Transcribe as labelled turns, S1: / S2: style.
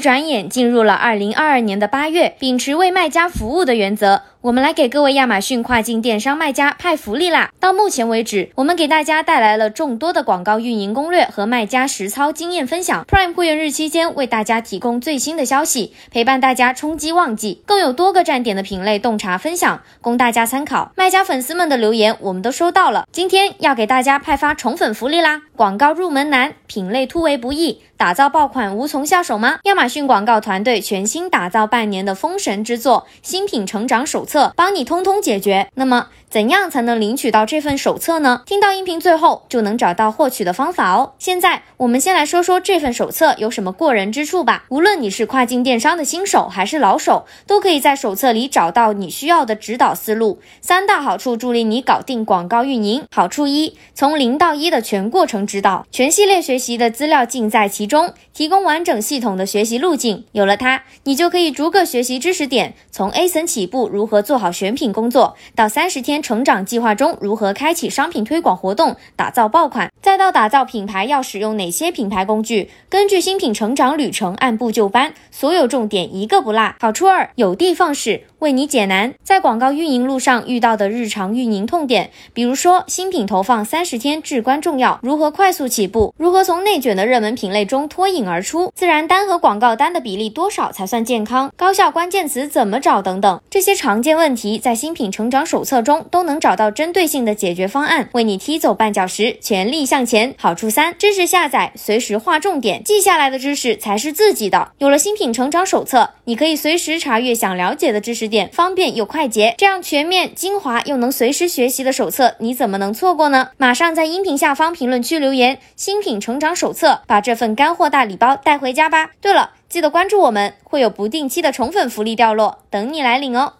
S1: 转眼进入了二零二二年的八月，秉持为卖家服务的原则。我们来给各位亚马逊跨境电商卖家派福利啦！到目前为止，我们给大家带来了众多的广告运营攻略和卖家实操经验分享。Prime 会员日期间为大家提供最新的消息，陪伴大家冲击旺季，更有多个站点的品类洞察分享，供大家参考。卖家粉丝们的留言我们都收到了，今天要给大家派发宠粉福利啦！广告入门难，品类突围不易，打造爆款无从下手吗？亚马逊广告团队全新打造半年的封神之作——新品成长手册，帮你通通解决。那么，怎样才能领取到这份手册呢？听到音频最后就能找到获取的方法哦。现在我们先来说说这份手册有什么过人之处吧。无论你是跨境电商的新手还是老手，都可以在手册里找到你需要的指导思路。三大好处助力你搞定广告运营。好处一：从零到一的全过程。指导全系列学习的资料尽在其中，提供完整系统的学习路径。有了它，你就可以逐个学习知识点，从 A 层起步如何做好选品工作，到三十天成长计划中如何开启商品推广活动，打造爆款，再到打造品牌要使用哪些品牌工具，根据新品成长旅程按部就班，所有重点一个不落。好处二，有的放矢。为你解难，在广告运营路上遇到的日常运营痛点，比如说新品投放三十天至关重要，如何快速起步，如何从内卷的热门品类中脱颖而出，自然单和广告单的比例多少才算健康，高效关键词怎么找等等，这些常见问题在新品成长手册中都能找到针对性的解决方案，为你踢走绊脚石，全力向前。好处三，知识下载，随时划重点，记下来的知识才是自己的。有了新品成长手册，你可以随时查阅想了解的知识。点方便又快捷，这样全面精华又能随时学习的手册，你怎么能错过呢？马上在音频下方评论区留言“新品成长手册”，把这份干货大礼包带回家吧。对了，记得关注我们，会有不定期的宠粉福利掉落，等你来领哦。